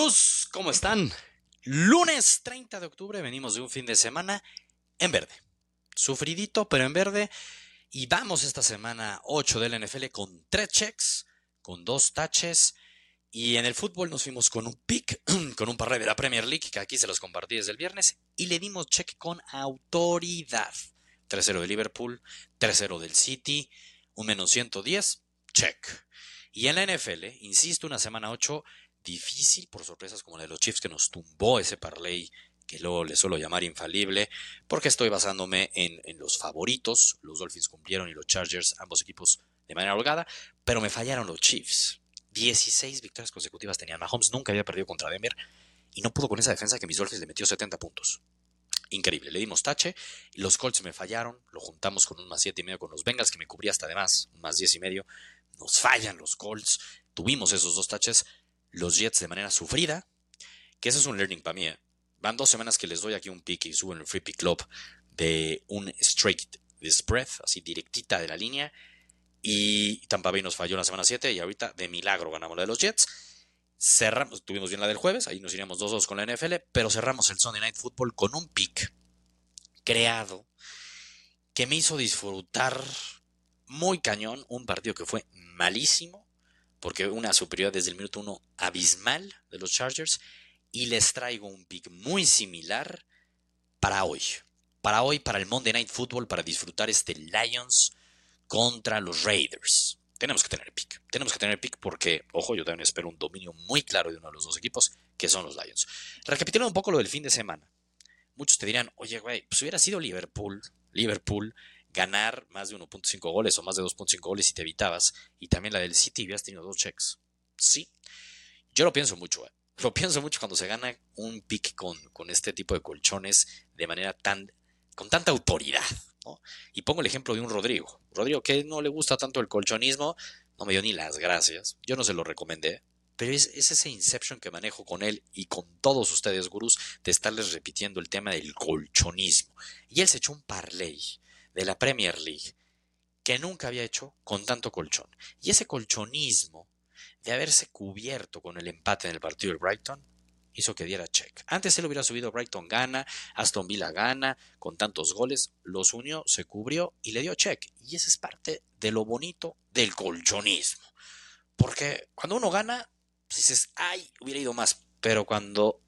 Gurús, ¿cómo están? Lunes 30 de octubre, venimos de un fin de semana en verde. Sufridito, pero en verde. Y vamos esta semana 8 del NFL con tres checks, con dos taches. Y en el fútbol nos fuimos con un pick, con un parlay de la Premier League, que aquí se los compartí desde el viernes, y le dimos check con autoridad. 3-0 de Liverpool, 3-0 del City, un menos 110, check. Y en la NFL, insisto, una semana 8 difícil por sorpresas como la de los Chiefs que nos tumbó ese parlay que luego le suelo llamar infalible, porque estoy basándome en, en, los favoritos. Los Dolphins cumplieron y los Chargers, ambos equipos de manera holgada, pero me fallaron los Chiefs. 16 victorias consecutivas tenían. Mahomes nunca había perdido contra Denver y no pudo con esa defensa que mis Dolphins le metió 70 puntos. Increíble, le dimos tache los Colts me fallaron, lo juntamos con un más 7 y medio con los Bengals que me cubría hasta de más, un más 10 y medio. Nos fallan los Colts, tuvimos esos dos taches, los Jets de manera sufrida, que eso es un learning para mí. ¿eh? Van dos semanas que les doy aquí un pick y subo en el Free Pick Club de un straight de spread, así directita de la línea. Y Tampa nos falló en la semana 7 y ahorita de milagro ganamos la de los Jets. Cerramos, tuvimos bien la del jueves, ahí nos iríamos 2-2 con la NFL, pero cerramos el Sunday Night Football con un pick creado que me hizo disfrutar muy cañón un partido que fue malísimo, porque una superioridad desde el minuto 1 abismal de los Chargers, y les traigo un pick muy similar para hoy. Para hoy, para el Monday Night Football, para disfrutar este Lions contra los Raiders. Tenemos que tener pick. Tenemos que tener pick porque, ojo, yo también espero un dominio muy claro de uno de los dos equipos, que son los Lions. Recapitulando un poco lo del fin de semana. Muchos te dirán, oye, güey, pues hubiera sido Liverpool, Liverpool, ganar más de 1.5 goles o más de 2.5 goles si te evitabas. Y también la del City hubieras tenido dos checks. Sí. Yo lo pienso mucho, ¿eh? Lo pienso mucho cuando se gana un pick con, con este tipo de colchones de manera tan. con tanta autoridad. Y pongo el ejemplo de un Rodrigo. Rodrigo que no le gusta tanto el colchonismo, no me dio ni las gracias. Yo no se lo recomendé. Pero es, es, ese inception que manejo con él y con todos ustedes, gurús, de estarles repitiendo el tema del colchonismo. Y él se echó un parlay de la Premier League que nunca había hecho con tanto colchón. Y ese colchonismo de haberse cubierto con el empate en el partido del Brighton hizo que diera check. Antes él hubiera subido Brighton gana, Aston Villa gana, con tantos goles, los unió, se cubrió y le dio check. Y esa es parte de lo bonito del colchonismo. Porque cuando uno gana, dices, ay, hubiera ido más. Pero cuando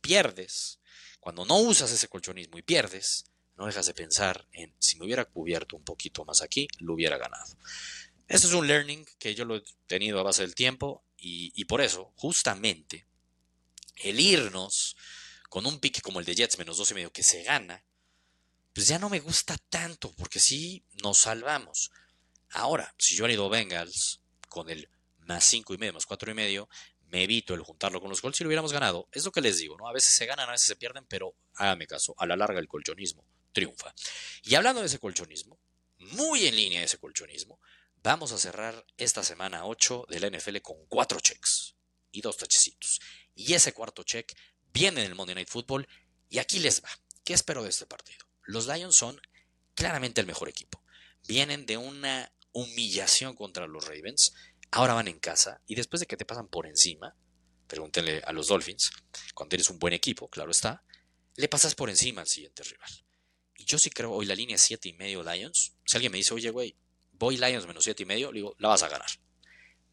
pierdes, cuando no usas ese colchonismo y pierdes, no dejas de pensar en si me hubiera cubierto un poquito más aquí, lo hubiera ganado. Eso es un learning que yo lo he tenido a base del tiempo y, y por eso, justamente, el irnos con un pique como el de Jets menos dos y medio que se gana, pues ya no me gusta tanto, porque sí nos salvamos. Ahora, si yo han ido Bengals con el más cinco y medio, más cuatro y medio, me evito el juntarlo con los Colts si lo hubiéramos ganado. Es lo que les digo, ¿no? A veces se ganan, a veces se pierden, pero hágame caso, a la larga el colchonismo triunfa. Y hablando de ese colchonismo, muy en línea de ese colchonismo, vamos a cerrar esta semana 8 de la NFL con cuatro checks y dos tachecitos. Y ese cuarto check viene en el Monday Night Football y aquí les va. ¿Qué espero de este partido? Los Lions son claramente el mejor equipo. Vienen de una humillación contra los Ravens, ahora van en casa y después de que te pasan por encima, pregúntenle a los Dolphins, cuando eres un buen equipo, claro está, le pasas por encima al siguiente rival. Y yo sí creo hoy la línea 7 y medio Lions. Si alguien me dice, oye, güey, voy Lions menos 7 y medio, le digo, la vas a ganar.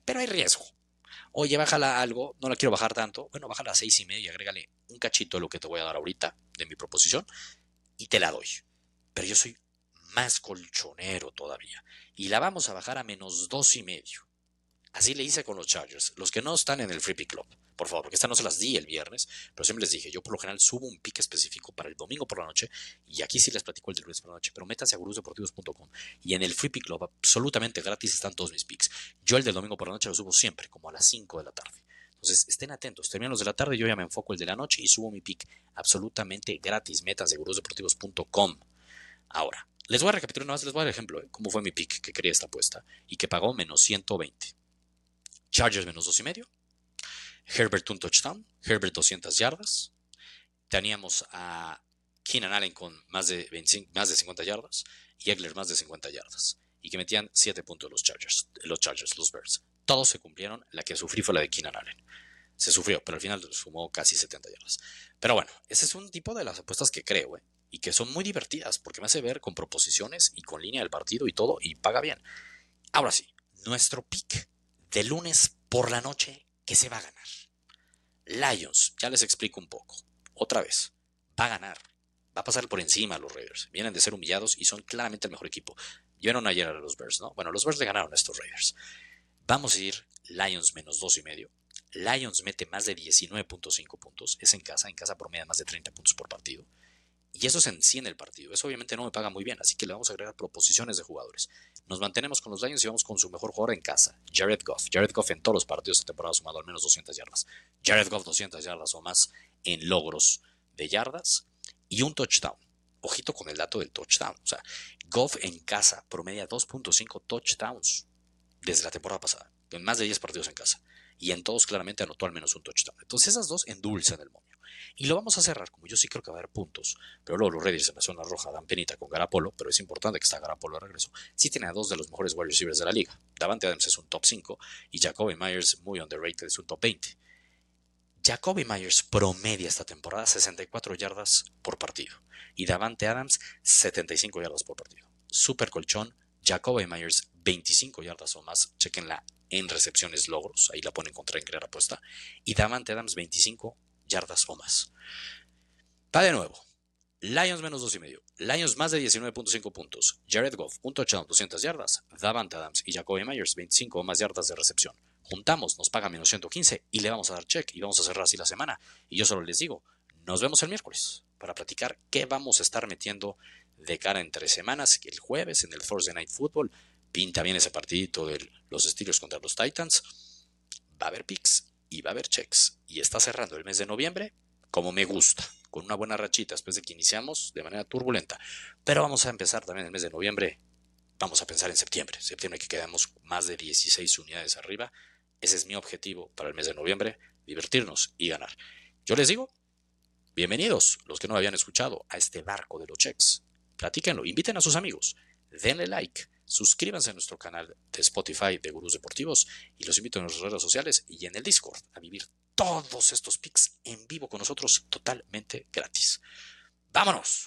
Pero hay riesgo. Oye, bájala algo, no la quiero bajar tanto. Bueno, bájala a 6 y medio y agrégale un cachito de lo que te voy a dar ahorita de mi proposición y te la doy. Pero yo soy más colchonero todavía. Y la vamos a bajar a menos 2 y medio. Así le hice con los Chargers, los que no están en el Free Pick Club. Por favor, porque esta no se las di el viernes, pero siempre les dije, yo por lo general subo un pick específico para el domingo por la noche, y aquí sí les platico el del lunes por la noche, pero métanse a gurusdeportivos.com y en el Free Pick Club absolutamente gratis están todos mis picks. Yo el del domingo por la noche lo subo siempre, como a las 5 de la tarde. Entonces, estén atentos, terminan los de la tarde, yo ya me enfoco el de la noche y subo mi pick absolutamente gratis. Métanse a gurusdeportivos.com. Ahora, les voy a recapitular una vez, les voy a dar ejemplo de cómo fue mi pick que quería esta apuesta y que pagó menos 120. Chargers menos dos y medio. Herbert un touchdown. Herbert 200 yardas. Teníamos a Keenan Allen con más de, 25, más de 50 yardas. Y Egler más de 50 yardas. Y que metían 7 puntos los Chargers, los Chargers, los Bears. Todos se cumplieron. La que sufrí fue la de Keenan Allen. Se sufrió, pero al final sumó casi 70 yardas. Pero bueno, ese es un tipo de las apuestas que creo, ¿eh? y que son muy divertidas porque me hace ver con proposiciones y con línea del partido y todo y paga bien. Ahora sí, nuestro pick de lunes por la noche que se va a ganar. Lions, ya les explico un poco. Otra vez, va a ganar. Va a pasar por encima a los Raiders. Vienen de ser humillados y son claramente el mejor equipo. Llegaron ayer a los Bears, ¿no? Bueno, los Bears le ganaron a estos Raiders. Vamos a ir Lions menos dos y medio. Lions mete más de 19.5 puntos. Es en casa, en casa promedia más de 30 puntos por partido. Y eso se enciende el partido. Eso obviamente no me paga muy bien, así que le vamos a agregar proposiciones de jugadores. Nos mantenemos con los Lions y vamos con su mejor jugador en casa, Jared Goff. Jared Goff en todos los partidos de temporada ha sumado al menos 200 yardas. Jared Goff 200 yardas o más en logros de yardas y un touchdown. Ojito con el dato del touchdown. O sea, Goff en casa promedia 2.5 touchdowns desde la temporada pasada, en más de 10 partidos en casa. Y en todos claramente anotó al menos un touchdown. Entonces esas dos endulzan el momio. Y lo vamos a cerrar, como yo sí creo que va a haber puntos, pero luego los Raiders en la zona roja dan penita con Garapolo, pero es importante que está Garapolo de regreso. Sí tiene a dos de los mejores wide receivers de la liga. Davante Adams es un top 5 y Jacoby Myers, muy underrated, es un top 20. Jacoby Myers promedia esta temporada 64 yardas por partido y Davante Adams 75 yardas por partido. Super colchón, Jacoby Myers 25 yardas o más, chequenla en recepciones logros, ahí la ponen contra en crear apuesta, y Davante Adams 25 yardas o más. Va de nuevo. Lions menos dos y medio. Lions más de 19.5 puntos. Jared Goff, un touchdown, 200 yardas. Davante Adams y Jacoby Myers, 25 o más yardas de recepción. Juntamos, nos paga menos 115 y le vamos a dar check y vamos a cerrar así la semana. Y yo solo les digo, nos vemos el miércoles para platicar qué vamos a estar metiendo de cara entre semanas. El jueves en el Thursday Night Football pinta bien ese partidito de los Steelers contra los Titans. Va a haber picks y va a haber checks. Y está cerrando el mes de noviembre como me gusta, con una buena rachita después de que iniciamos de manera turbulenta. Pero vamos a empezar también el mes de noviembre. Vamos a pensar en septiembre. Septiembre que quedamos más de 16 unidades arriba. Ese es mi objetivo para el mes de noviembre, divertirnos y ganar. Yo les digo, bienvenidos los que no habían escuchado a este barco de los checks. Platíquenlo, inviten a sus amigos, denle like Suscríbanse a nuestro canal de Spotify de Gurús Deportivos y los invito en nuestras redes sociales y en el Discord a vivir todos estos pics en vivo con nosotros totalmente gratis. ¡Vámonos!